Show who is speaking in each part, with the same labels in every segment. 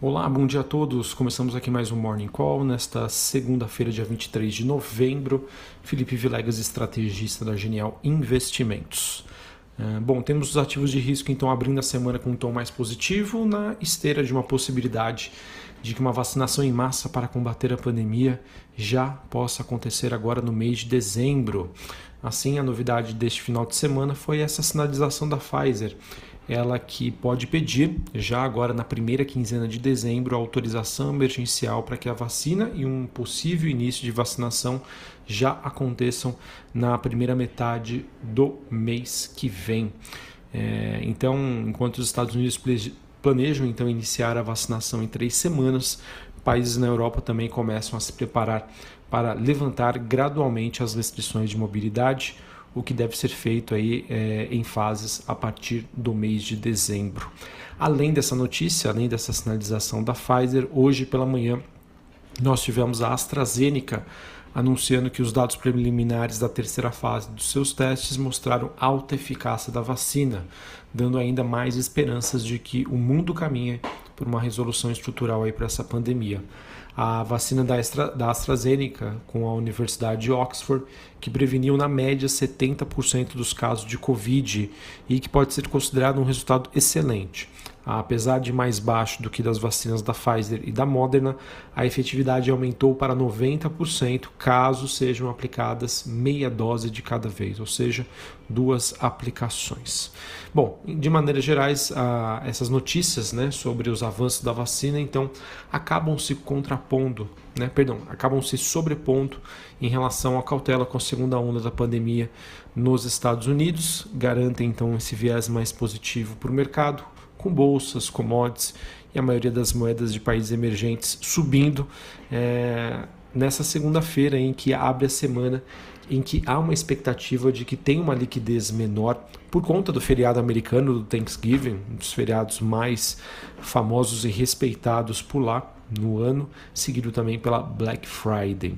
Speaker 1: Olá, bom dia a todos. Começamos aqui mais um Morning Call nesta segunda-feira, dia 23 de novembro. Felipe Vilegas, estrategista da Genial Investimentos. É, bom, temos os ativos de risco então abrindo a semana com um tom mais positivo na esteira de uma possibilidade de que uma vacinação em massa para combater a pandemia já possa acontecer agora no mês de dezembro. Assim, a novidade deste final de semana foi essa sinalização da Pfizer, ela que pode pedir, já agora na primeira quinzena de dezembro, autorização emergencial para que a vacina e um possível início de vacinação já aconteçam na primeira metade do mês que vem. É, então, enquanto os Estados Unidos planejam então iniciar a vacinação em três semanas, países na Europa também começam a se preparar para levantar gradualmente as restrições de mobilidade, o que deve ser feito aí é, em fases a partir do mês de dezembro. Além dessa notícia, além dessa sinalização da Pfizer, hoje pela manhã nós tivemos a AstraZeneca anunciando que os dados preliminares da terceira fase dos seus testes mostraram alta eficácia da vacina, dando ainda mais esperanças de que o mundo caminha por uma resolução estrutural aí para essa pandemia. A vacina da, Astra, da AstraZeneca com a Universidade de Oxford, que preveniu na média 70% dos casos de Covid e que pode ser considerado um resultado excelente. Apesar de mais baixo do que das vacinas da Pfizer e da Moderna, a efetividade aumentou para 90% caso sejam aplicadas meia dose de cada vez, ou seja, duas aplicações. Bom, de maneiras gerais, essas notícias né, sobre os avanços da vacina, então, acabam se contrapondo, né, perdão, acabam se sobrepondo em relação à cautela com a segunda onda da pandemia nos Estados Unidos, garantem então esse viés mais positivo para o mercado, com bolsas, commodities e a maioria das moedas de países emergentes subindo é, nessa segunda-feira em que abre a semana em que há uma expectativa de que tem uma liquidez menor por conta do feriado americano do Thanksgiving, um dos feriados mais famosos e respeitados por lá no ano, seguido também pela Black Friday.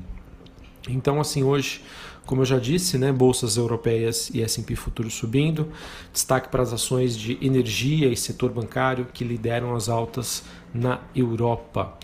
Speaker 1: Então, assim, hoje como eu já disse, né, bolsas europeias e S&P futuro subindo, destaque para as ações de energia e setor bancário que lideram as altas na Europa.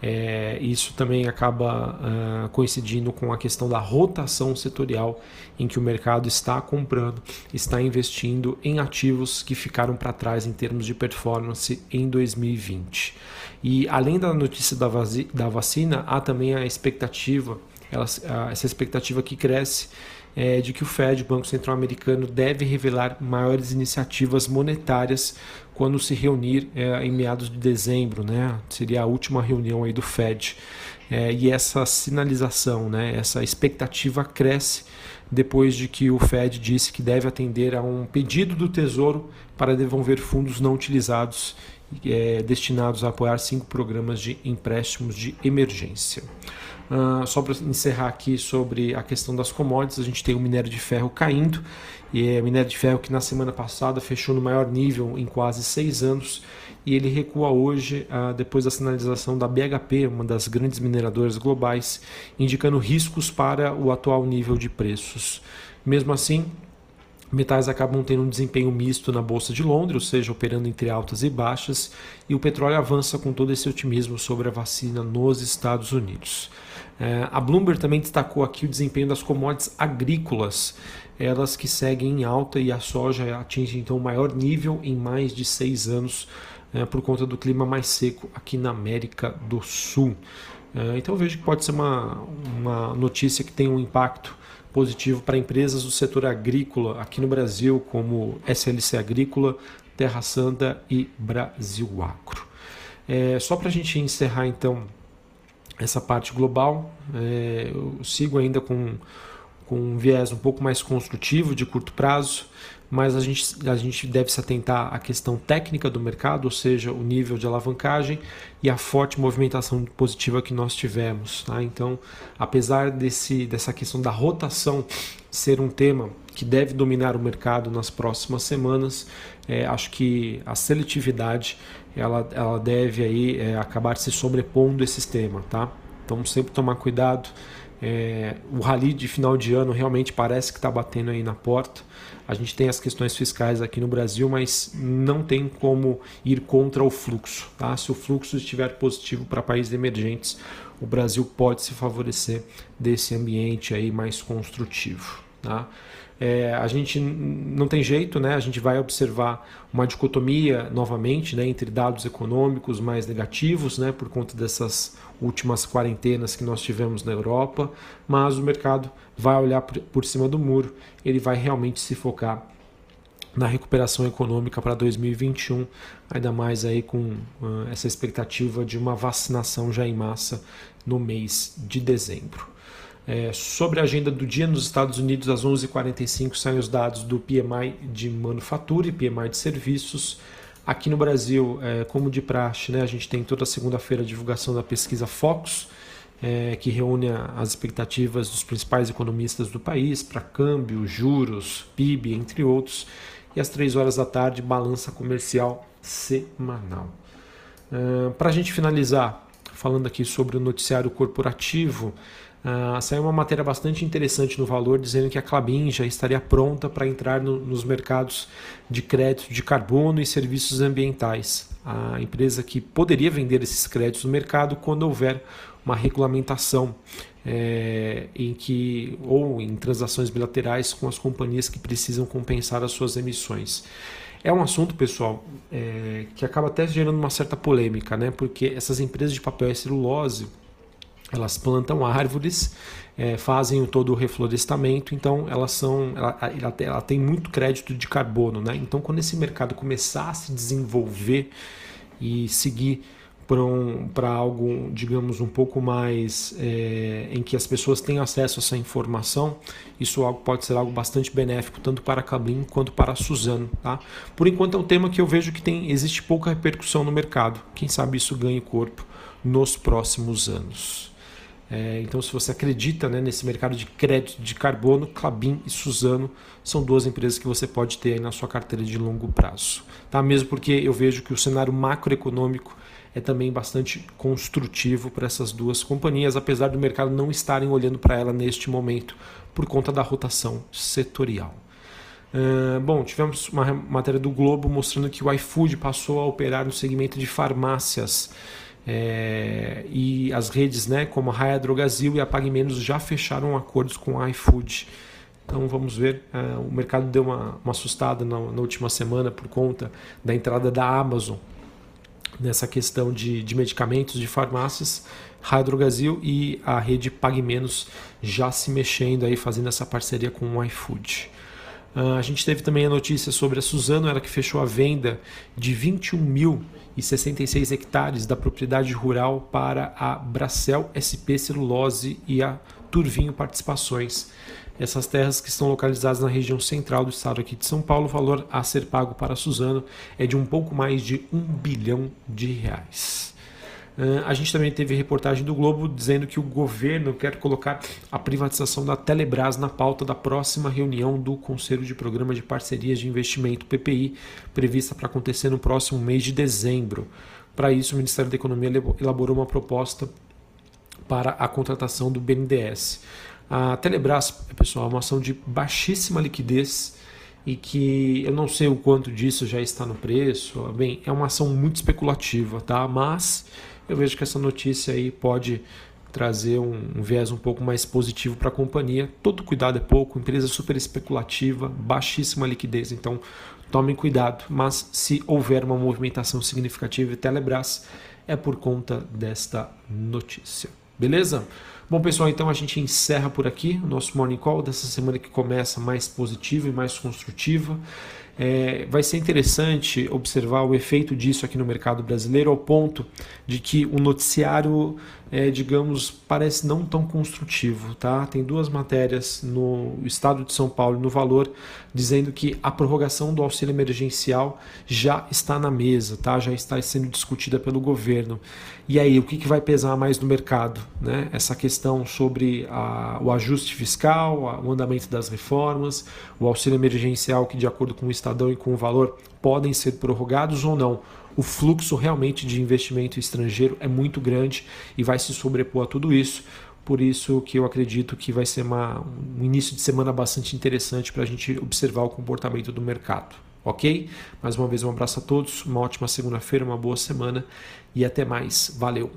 Speaker 1: É, isso também acaba uh, coincidindo com a questão da rotação setorial, em que o mercado está comprando, está investindo em ativos que ficaram para trás em termos de performance em 2020. E além da notícia da, da vacina, há também a expectativa ela, essa expectativa que cresce é de que o Fed, o Banco Central Americano, deve revelar maiores iniciativas monetárias quando se reunir é, em meados de dezembro, né? Seria a última reunião aí do Fed. É, e essa sinalização, né? Essa expectativa cresce depois de que o Fed disse que deve atender a um pedido do Tesouro para devolver fundos não utilizados é, destinados a apoiar cinco programas de empréstimos de emergência. Uh, só para encerrar aqui sobre a questão das commodities, a gente tem o minério de ferro caindo, e é o minério de ferro que na semana passada fechou no maior nível em quase seis anos, e ele recua hoje uh, depois da sinalização da BHP, uma das grandes mineradoras globais, indicando riscos para o atual nível de preços. Mesmo assim, Metais acabam tendo um desempenho misto na Bolsa de Londres, ou seja, operando entre altas e baixas, e o petróleo avança com todo esse otimismo sobre a vacina nos Estados Unidos. É, a Bloomberg também destacou aqui o desempenho das commodities agrícolas, elas que seguem em alta e a soja atinge então o maior nível em mais de seis anos é, por conta do clima mais seco aqui na América do Sul. É, então vejo que pode ser uma, uma notícia que tem um impacto positivo para empresas do setor agrícola aqui no Brasil, como SLC Agrícola, Terra Santa e Brasil Agro. É, só para a gente encerrar então essa parte global, é, eu sigo ainda com, com um viés um pouco mais construtivo de curto prazo mas a gente, a gente deve se atentar à questão técnica do mercado, ou seja, o nível de alavancagem e a forte movimentação positiva que nós tivemos. Tá? Então, apesar desse, dessa questão da rotação ser um tema que deve dominar o mercado nas próximas semanas, é, acho que a seletividade ela, ela deve aí, é, acabar se sobrepondo esse tema. Tá? Então sempre tomar cuidado. É, o rally de final de ano realmente parece que está batendo aí na porta. A gente tem as questões fiscais aqui no Brasil, mas não tem como ir contra o fluxo. Tá? Se o fluxo estiver positivo para países emergentes, o Brasil pode se favorecer desse ambiente aí mais construtivo. Tá? É, a gente não tem jeito, né? A gente vai observar uma dicotomia novamente, né, entre dados econômicos mais negativos, né, por conta dessas últimas quarentenas que nós tivemos na Europa, mas o mercado vai olhar por, cima do muro, ele vai realmente se focar na recuperação econômica para 2021, ainda mais aí com uh, essa expectativa de uma vacinação já em massa no mês de dezembro. É, sobre a agenda do dia nos Estados Unidos, às 11h45 saem os dados do PMI de manufatura e PMI de serviços. Aqui no Brasil, é, como de praxe, né, a gente tem toda segunda-feira a divulgação da pesquisa Focus, é, que reúne as expectativas dos principais economistas do país para câmbio, juros, PIB, entre outros. E às 3 horas da tarde, balança comercial semanal. Uh, para a gente finalizar, falando aqui sobre o noticiário corporativo, Uh, saiu uma matéria bastante interessante no Valor dizendo que a Clabin já estaria pronta para entrar no, nos mercados de crédito de carbono e serviços ambientais. A empresa que poderia vender esses créditos no mercado quando houver uma regulamentação é, em que ou em transações bilaterais com as companhias que precisam compensar as suas emissões. É um assunto, pessoal, é, que acaba até gerando uma certa polêmica, né? Porque essas empresas de papel e celulose elas plantam árvores, é, fazem todo o reflorestamento, então elas são, ela, ela, tem muito crédito de carbono, né? Então quando esse mercado começar a se desenvolver e seguir para um, algo, digamos, um pouco mais é, em que as pessoas têm acesso a essa informação, isso pode ser algo bastante benéfico tanto para a Cabin quanto para a Suzano. Tá? Por enquanto é um tema que eu vejo que tem, existe pouca repercussão no mercado. Quem sabe isso ganhe corpo nos próximos anos. É, então, se você acredita né, nesse mercado de crédito de carbono, Clabin e Suzano são duas empresas que você pode ter na sua carteira de longo prazo. Tá? Mesmo porque eu vejo que o cenário macroeconômico é também bastante construtivo para essas duas companhias, apesar do mercado não estarem olhando para ela neste momento por conta da rotação setorial. Uh, bom, tivemos uma matéria do Globo mostrando que o iFood passou a operar no segmento de farmácias. É, e as redes né, como a Raia e a Pague Menos já fecharam acordos com a iFood. Então vamos ver, é, o mercado deu uma, uma assustada na, na, última semana por conta da entrada da Amazon nessa questão de, de medicamentos de farmácias. Raia e a rede Pague Menos já se mexendo aí, fazendo essa parceria com o iFood. Uh, a gente teve também a notícia sobre a Suzano, ela que fechou a venda de 21.066 hectares da propriedade rural para a Bracel SP Celulose e a Turvinho Participações. Essas terras que estão localizadas na região central do estado aqui de São Paulo, o valor a ser pago para a Suzano é de um pouco mais de um bilhão de reais. A gente também teve reportagem do Globo dizendo que o governo quer colocar a privatização da Telebrás na pauta da próxima reunião do Conselho de Programa de Parcerias de Investimento PPI, prevista para acontecer no próximo mês de dezembro. Para isso, o Ministério da Economia elaborou uma proposta para a contratação do BNDES. A Telebrás, pessoal, é uma ação de baixíssima liquidez e que eu não sei o quanto disso já está no preço. Bem, é uma ação muito especulativa, tá? Mas eu vejo que essa notícia aí pode trazer um, um viés um pouco mais positivo para a companhia. Todo cuidado é pouco, empresa super especulativa, baixíssima liquidez, então tomem cuidado. Mas se houver uma movimentação significativa em Telebrás, é por conta desta notícia. Beleza? Bom, pessoal, então a gente encerra por aqui o nosso Morning Call dessa semana que começa mais positiva e mais construtiva. É, vai ser interessante observar o efeito disso aqui no mercado brasileiro, ao ponto de que o noticiário, é, digamos, parece não tão construtivo. Tá? Tem duas matérias no Estado de São Paulo no Valor dizendo que a prorrogação do auxílio emergencial já está na mesa, tá? já está sendo discutida pelo governo. E aí, o que, que vai pesar mais no mercado? Né? Essa questão sobre a, o ajuste fiscal, a, o andamento das reformas, o auxílio emergencial que, de acordo com o Estadão e com o valor, podem ser prorrogados ou não, o fluxo realmente de investimento estrangeiro é muito grande e vai se sobrepor a tudo isso. Por isso que eu acredito que vai ser uma, um início de semana bastante interessante para a gente observar o comportamento do mercado. Ok? Mais uma vez um abraço a todos, uma ótima segunda-feira, uma boa semana e até mais. Valeu!